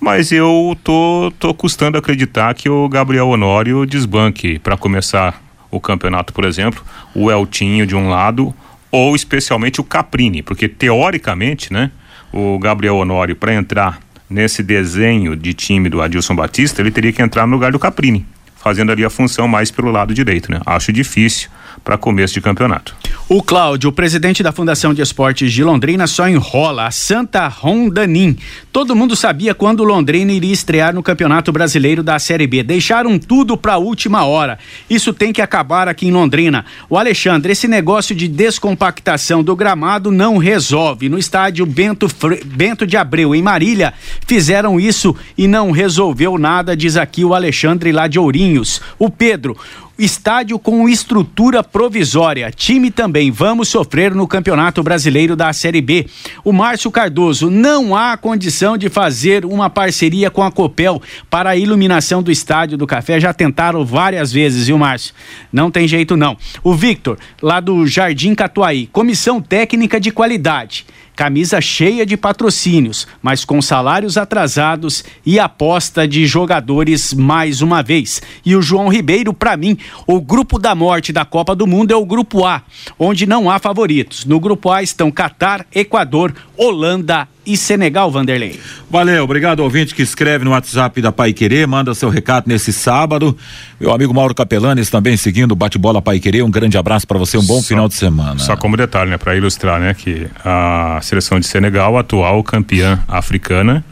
mas eu tô, tô custando acreditar que o Gabriel Honório desbanque para começar o campeonato, por exemplo, o Eltinho de um lado ou especialmente o Caprini, porque teoricamente, né, o Gabriel Honório para entrar nesse desenho de time do Adilson Batista, ele teria que entrar no lugar do Caprini, fazendo ali a função mais pelo lado direito, né? Acho difícil para começo de campeonato. O Cláudio, presidente da Fundação de Esportes de Londrina, só enrola a Santa Rondanim. Todo mundo sabia quando Londrina iria estrear no Campeonato Brasileiro da Série B. Deixaram tudo para a última hora. Isso tem que acabar aqui em Londrina. O Alexandre, esse negócio de descompactação do gramado não resolve. No estádio Bento, Fre... Bento de Abreu, em Marília, fizeram isso e não resolveu nada, diz aqui o Alexandre lá de Ourinhos. O Pedro, Estádio com estrutura provisória. Time também. Vamos sofrer no Campeonato Brasileiro da Série B. O Márcio Cardoso, não há condição de fazer uma parceria com a Copel para a iluminação do Estádio do Café. Já tentaram várias vezes, viu, Márcio? Não tem jeito, não. O Victor, lá do Jardim Catuaí. Comissão Técnica de Qualidade camisa cheia de patrocínios, mas com salários atrasados e aposta de jogadores mais uma vez. E o João Ribeiro, para mim, o grupo da morte da Copa do Mundo é o grupo A, onde não há favoritos. No grupo A estão Catar, Equador, Holanda e Senegal, Vanderlei. Valeu, obrigado ouvinte que escreve no WhatsApp da Pai Querer, manda seu recado nesse sábado. Meu amigo Mauro Capelanes também seguindo o bate-bola Pai Querer, um grande abraço para você, um bom só, final de semana. Só como detalhe, né, para ilustrar, né, que a seleção de Senegal, atual campeã africana,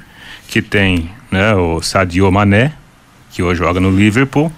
que tem, né, o Sadio Mané, que hoje joga no Liverpool,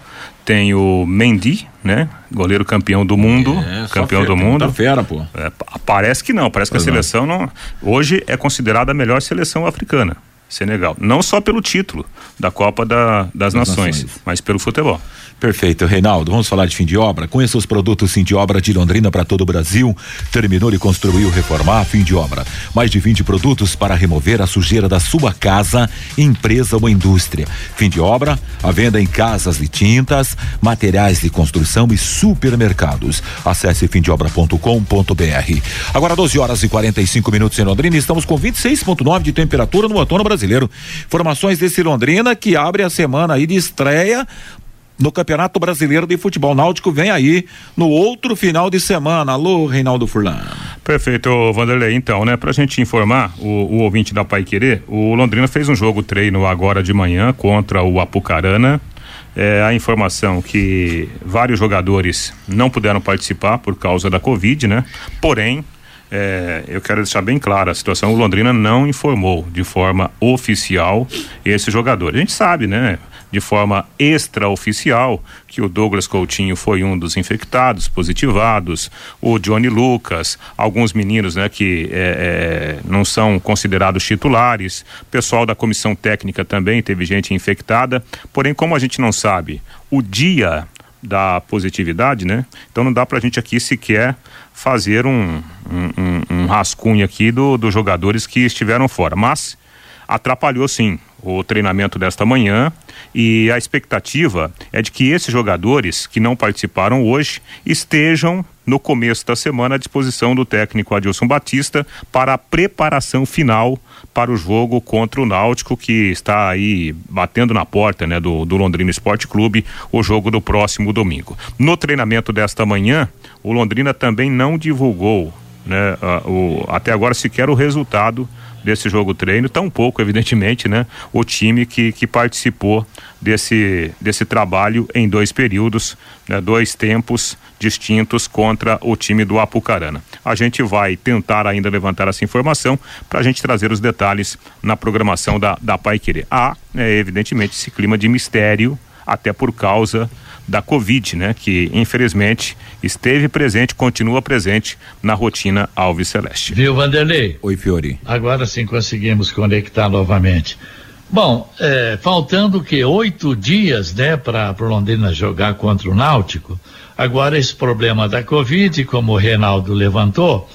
tem o Mendy, né? Goleiro campeão do mundo. É, campeão fera, do mundo. fera, pô. É, parece que não, parece que a seleção não. Hoje é considerada a melhor seleção africana. Senegal. Não só pelo título da Copa da, das, das Nações, Nações, mas pelo futebol. Perfeito, Reinaldo. Vamos falar de fim de obra. Conheça os produtos fim de obra de Londrina para todo o Brasil. Terminou e construiu reformar fim de obra. Mais de 20 produtos para remover a sujeira da sua casa, empresa ou indústria. Fim de obra, a venda em casas e tintas, materiais de construção e supermercados. Acesse fimdeobra.com.br. Agora 12 horas e 45 minutos em Londrina. Estamos com 26,9 de temperatura no outono brasileiro. Informações desse Londrina que abre a semana aí de estreia no Campeonato Brasileiro de Futebol Náutico vem aí no outro final de semana. Alô, Reinaldo Furlan. Perfeito, Vanderlei. Então, né, pra gente informar o, o ouvinte da Pai Querer, o Londrina fez um jogo treino agora de manhã contra o Apucarana. É, a informação que vários jogadores não puderam participar por causa da Covid, né? Porém, é, eu quero deixar bem clara a situação. O Londrina não informou de forma oficial esse jogador. A gente sabe, né? de forma extraoficial que o Douglas Coutinho foi um dos infectados, positivados, o Johnny Lucas, alguns meninos né, que é, é, não são considerados titulares, pessoal da comissão técnica também teve gente infectada, porém, como a gente não sabe o dia da positividade, né? Então não dá para a gente aqui sequer fazer um, um, um, rascunho aqui dos do jogadores que estiveram fora. Mas atrapalhou sim o treinamento desta manhã e a expectativa é de que esses jogadores que não participaram hoje estejam no começo da semana à disposição do técnico Adilson Batista para a preparação final para o jogo contra o Náutico que está aí batendo na porta, né, do, do Londrina Esporte Clube, o jogo do próximo domingo. No treinamento desta manhã, o Londrina também não divulgou, né, o, até agora sequer o resultado desse jogo treino, tão pouco, evidentemente, né? O time que, que participou desse, desse trabalho em dois períodos, né, dois tempos distintos contra o time do Apucarana. A gente vai tentar ainda levantar essa informação para a gente trazer os detalhes na programação da, da Pai Querer. Há, é, evidentemente, esse clima de mistério, até por causa da Covid, né? Que infelizmente esteve presente, continua presente na rotina Alves Celeste. Viu, Vanderlei? Oi, Fiori. Agora sim conseguimos conectar novamente. Bom, é, faltando que oito dias, né, para Londrina jogar contra o Náutico. Agora esse problema da Covid, como o Reinaldo levantou,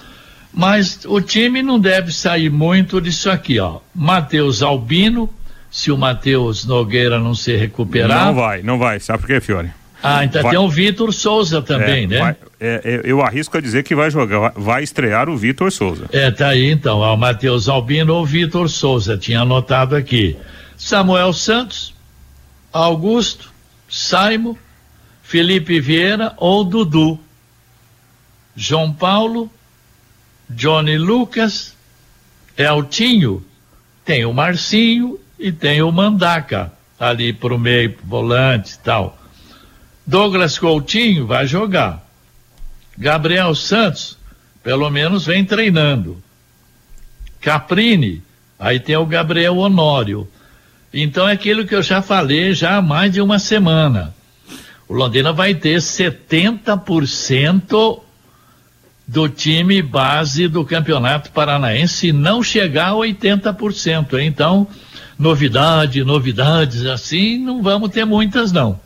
mas o time não deve sair muito disso aqui, ó. Matheus Albino, se o Matheus Nogueira não se recuperar. Não vai, não vai. Sabe por quê, Fiore? Ah, então vai, tem o Vitor Souza também, é, né? Vai, é, é eu arrisco a dizer que vai jogar, vai estrear o Vitor Souza. É, tá aí então, o Matheus Albino ou Vitor Souza, tinha anotado aqui. Samuel Santos, Augusto, Saimo, Felipe Vieira ou Dudu. João Paulo, Johnny Lucas, Eltinho, tem o Marcinho e tem o Mandaca ali pro meio, volante e tal. Douglas Coutinho vai jogar. Gabriel Santos, pelo menos vem treinando. Caprini, aí tem o Gabriel Honório. Então é aquilo que eu já falei já há mais de uma semana. O Londrina vai ter 70% do time base do Campeonato Paranaense, se não chegar a 80%. Então, novidade, novidades assim, não vamos ter muitas não.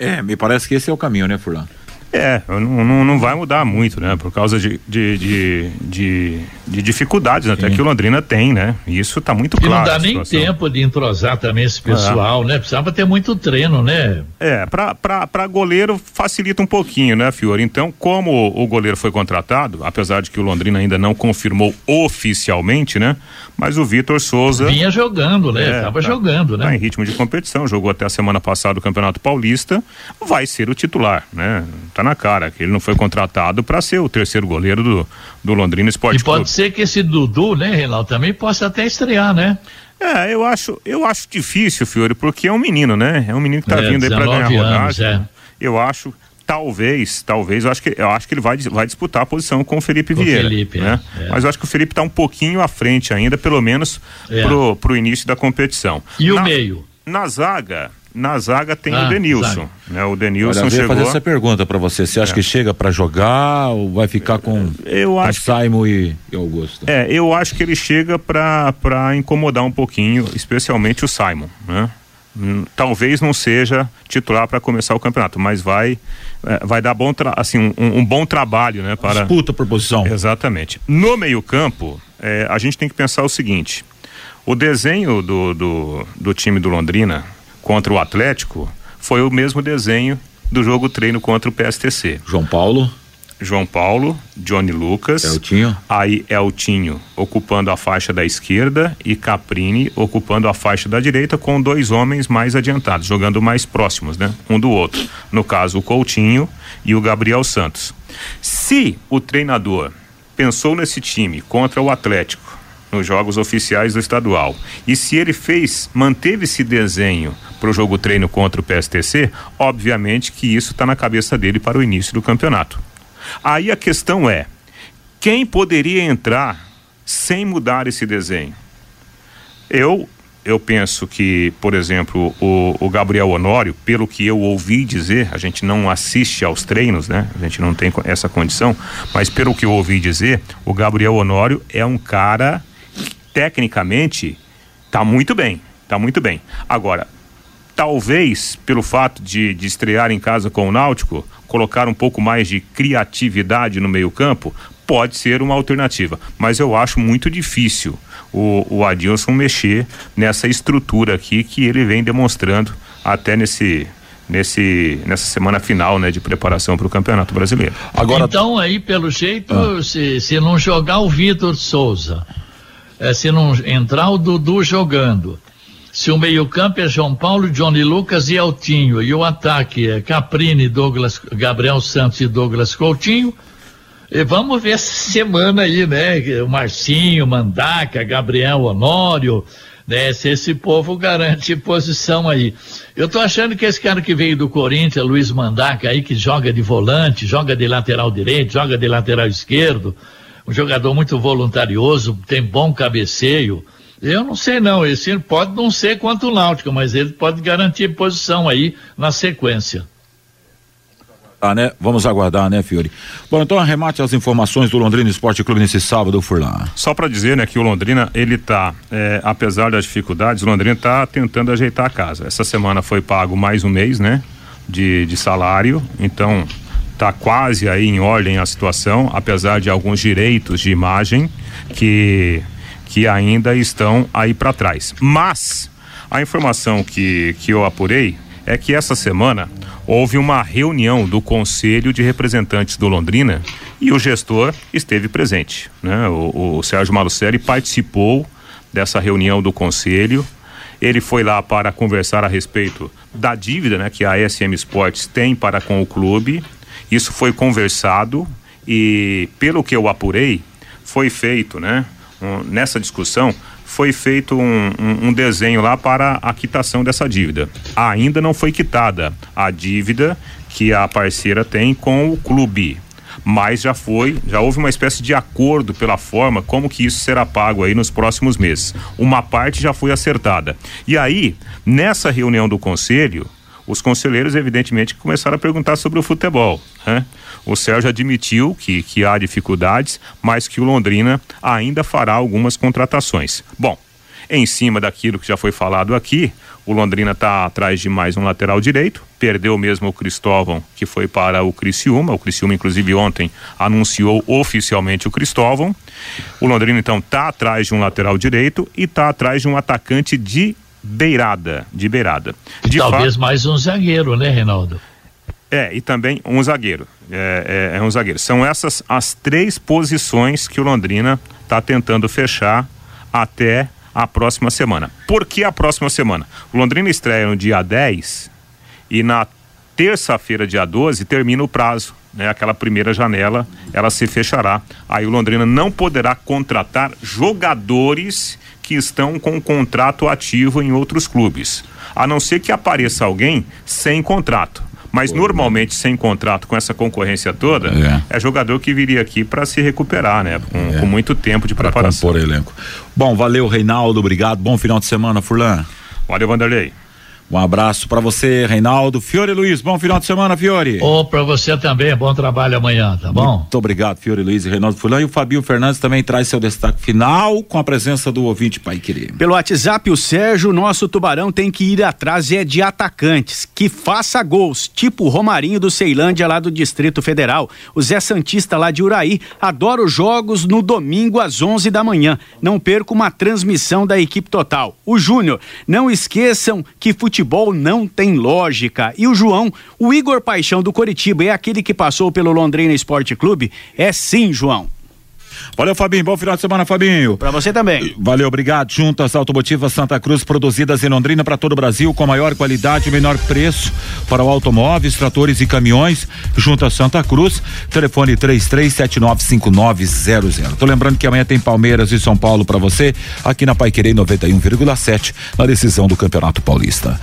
É, me parece que esse é o caminho, né, Furlan? É, não, não, não, vai mudar muito, né? Por causa de, de, de, de, de dificuldades Sim. até que o Londrina tem, né? Isso está muito claro. E não dá nem tempo de entrosar também esse pessoal, é. né? Precisava ter muito treino, né? É, para goleiro facilita um pouquinho, né, Fiore? Então, como o goleiro foi contratado, apesar de que o Londrina ainda não confirmou oficialmente, né? Mas o Vitor Souza. Vinha jogando, né? É, Tava tá, jogando, né? Tá em ritmo de competição, jogou até a semana passada o Campeonato Paulista, vai ser o titular, né? Tá na cara que ele não foi contratado para ser o terceiro goleiro do, do Londrina Esporte E pode Clube. ser que esse Dudu, né, Reinaldo, também possa até estrear, né? É, eu acho, eu acho difícil, Fiore, porque é um menino, né? É um menino que tá é, vindo aí para ganhar anos, rodagem. É. Eu acho talvez, talvez, eu acho que, eu acho que ele vai, vai disputar a posição com o Felipe com Vieira. Felipe, né? É, é. Mas eu acho que o Felipe está um pouquinho à frente ainda, pelo menos é. pro, pro início da competição. E na, o meio? Na zaga, na zaga tem ah, o Denilson, né? O Denilson Olha, chegou. fazer essa pergunta para você. Você acha é. que chega para jogar ou vai ficar com, eu acho com Simon e, e, Augusto? É, eu acho que ele chega para para incomodar um pouquinho, especialmente o Simon, né? Talvez não seja titular para começar o campeonato, mas vai é, vai dar bom assim um, um, bom trabalho, né? Para disputa por posição. Exatamente. No meio campo, é, a gente tem que pensar o seguinte: o desenho do, do, do time do Londrina contra o Atlético foi o mesmo desenho do jogo treino contra o PSTC. João Paulo. João Paulo, Johnny Lucas. Eltinho. Aí Eltinho ocupando a faixa da esquerda e Caprini ocupando a faixa da direita com dois homens mais adiantados, jogando mais próximos, né? Um do outro. No caso, o Coutinho e o Gabriel Santos. Se o treinador pensou nesse time contra o Atlético nos jogos oficiais do estadual. E se ele fez, manteve esse desenho para o jogo treino contra o PSTC, obviamente que isso está na cabeça dele para o início do campeonato. Aí a questão é: quem poderia entrar sem mudar esse desenho? Eu eu penso que, por exemplo, o, o, Gabriel Honório, pelo que eu ouvi dizer, a gente não assiste aos treinos, né? A gente não tem essa condição, mas pelo que eu ouvi dizer, o Gabriel Honório é um cara que, tecnicamente, tá muito bem, tá muito bem. Agora, talvez pelo fato de, de estrear em casa com o Náutico, colocar um pouco mais de criatividade no meio-campo, pode ser uma alternativa. Mas eu acho muito difícil o, o Adilson mexer nessa estrutura aqui que ele vem demonstrando até nesse nesse nessa semana final, né, de preparação para o Campeonato Brasileiro. Agora então aí pelo jeito, ah. se, se não jogar o Vitor Souza, é, se não entrar o Dudu jogando, se o meio-campo é João Paulo, Johnny Lucas e Altinho, e o ataque é Caprini, Douglas, Gabriel Santos e Douglas Coutinho, e vamos ver essa semana aí, né? O Marcinho, Mandaca, Gabriel Honório, né? Se esse povo garante posição aí. Eu tô achando que esse cara que veio do Corinthians, Luiz Mandaca aí, que joga de volante, joga de lateral direito, joga de lateral esquerdo, um jogador muito voluntarioso, tem bom cabeceio. Eu não sei não, esse pode não ser quanto o Náutico, mas ele pode garantir posição aí na sequência. Ah, né? Vamos aguardar, né, Fiore? Bom, então arremate as informações do Londrina Esporte Clube nesse sábado, Furlan. Só para dizer, né, que o Londrina, ele tá, é, apesar das dificuldades, o Londrina tá tentando ajeitar a casa. Essa semana foi pago mais um mês, né, de, de salário, então tá quase aí em ordem a situação, apesar de alguns direitos de imagem que que ainda estão aí para trás. Mas a informação que, que eu apurei é que essa semana houve uma reunião do Conselho de Representantes do Londrina e o gestor esteve presente. Né? O, o Sérgio Malucelli participou dessa reunião do Conselho. Ele foi lá para conversar a respeito da dívida né, que a SM Sports tem para com o clube. Isso foi conversado e, pelo que eu apurei, foi feito, né? Nessa discussão, foi feito um, um, um, desenho lá para a quitação dessa dívida. Ainda não foi quitada a dívida que a parceira tem com o clube. Mas já foi, já houve uma espécie de acordo pela forma como que isso será pago aí nos próximos meses. Uma parte já foi acertada. E aí, nessa reunião do conselho, os conselheiros, evidentemente, começaram a perguntar sobre o futebol. Né? O Sérgio admitiu que, que há dificuldades, mas que o Londrina ainda fará algumas contratações. Bom, em cima daquilo que já foi falado aqui, o Londrina está atrás de mais um lateral direito. Perdeu mesmo o Cristóvão, que foi para o Criciúma. O Criciúma, inclusive, ontem anunciou oficialmente o Cristóvão. O Londrina, então, está atrás de um lateral direito e está atrás de um atacante de beirada, de beirada. De talvez fa... mais um zagueiro, né, Reinaldo? É, e também um zagueiro. É, é, é um zagueiro. São essas as três posições que o Londrina está tentando fechar até a próxima semana. Por que a próxima semana? O Londrina estreia no dia 10 e na terça-feira, dia 12, termina o prazo. Né, aquela primeira janela, ela se fechará. Aí o Londrina não poderá contratar jogadores que estão com um contrato ativo em outros clubes. A não ser que apareça alguém sem contrato. Mas normalmente sem contrato com essa concorrência toda, é, é jogador que viria aqui para se recuperar, né? Com, é. com, muito tempo de preparação. Pra compor elenco. Bom, valeu, Reinaldo, obrigado. Bom final de semana, Furlan. Valeu, Vanderlei. Um abraço para você, Reinaldo. Fiore Luiz, bom final de semana, Fiore. Ô, oh, para você também, bom trabalho amanhã, tá bom? Muito obrigado, Fiore Luiz e Reinaldo Fulano. E o Fabio Fernandes também traz seu destaque final com a presença do ouvinte Pai Querer. Pelo WhatsApp, o Sérgio, nosso tubarão tem que ir atrás é de atacantes, que faça gols, tipo o Romarinho do Ceilândia lá do Distrito Federal. O Zé Santista lá de Uraí adora os jogos no domingo às 11 da manhã. Não perca uma transmissão da equipe total. O Júnior, não esqueçam que futebol futebol não tem lógica. E o João, o Igor Paixão do Coritiba, é aquele que passou pelo Londrina Esporte Clube? É sim, João. Valeu, Fabinho. Bom final de semana, Fabinho. Para você também. Valeu, obrigado. Juntas Automotivas Santa Cruz, produzidas em Londrina para todo o Brasil, com maior qualidade e menor preço para automóveis, tratores e caminhões. Juntas Santa Cruz, telefone 33795900. Tô lembrando que amanhã tem Palmeiras e São Paulo para você, aqui na Paiquerei 91,7, na decisão do Campeonato Paulista.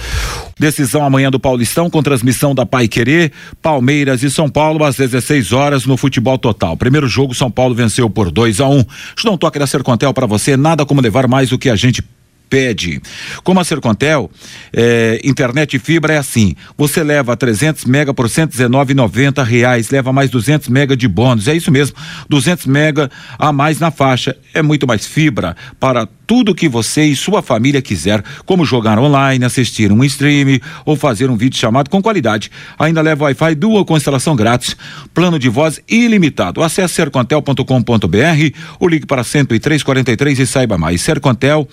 Decisão amanhã do Paulistão com transmissão da Pai Querer, Palmeiras e São Paulo às 16 horas no Futebol Total. Primeiro jogo, São Paulo venceu por 2 a 1 um. Um toque da Sercontel para você, nada como levar mais do que a gente pede. Como a Sercontel, é, internet e fibra é assim: você leva 300 mega por 119,90 reais, leva mais 200 mega de bônus. É isso mesmo, 200 mega a mais na faixa. É muito mais fibra para tudo que você e sua família quiser, como jogar online, assistir um stream ou fazer um vídeo chamado com qualidade. Ainda leva Wi-Fi dual com instalação grátis, plano de voz ilimitado. Acesse sercontel.com.br ou ligue para 10343 e saiba mais. Sercontel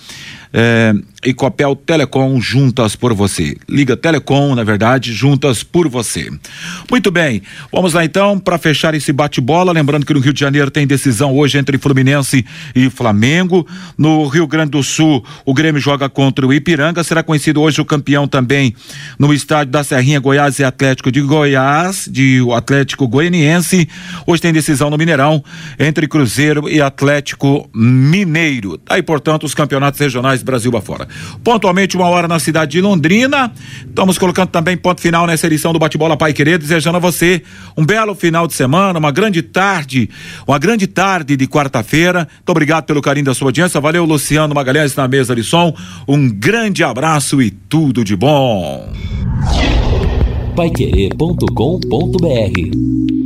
é, e Copel Telecom juntas por você. Liga Telecom, na verdade, juntas por você. Muito bem, vamos lá então para fechar esse bate-bola. Lembrando que no Rio de Janeiro tem decisão hoje entre Fluminense e Flamengo. No Rio Grande do Sul, o Grêmio joga contra o Ipiranga. Será conhecido hoje o campeão também no estádio da Serrinha Goiás e Atlético de Goiás, de o Atlético Goianiense. Hoje tem decisão no Mineirão entre Cruzeiro e Atlético Mineiro. Aí, portanto, os campeonatos regionais Brasil afora. Pontualmente, uma hora na cidade de Londrina. Estamos colocando também ponto final nessa edição do Bate-Bola Pai Querer, desejando a você um belo final de semana, uma grande tarde, uma grande tarde de quarta-feira. Muito obrigado pelo carinho da sua audiência. Valeu, Luciano Magalhães na mesa de som. Um grande abraço e tudo de bom. Paiquerê.com.br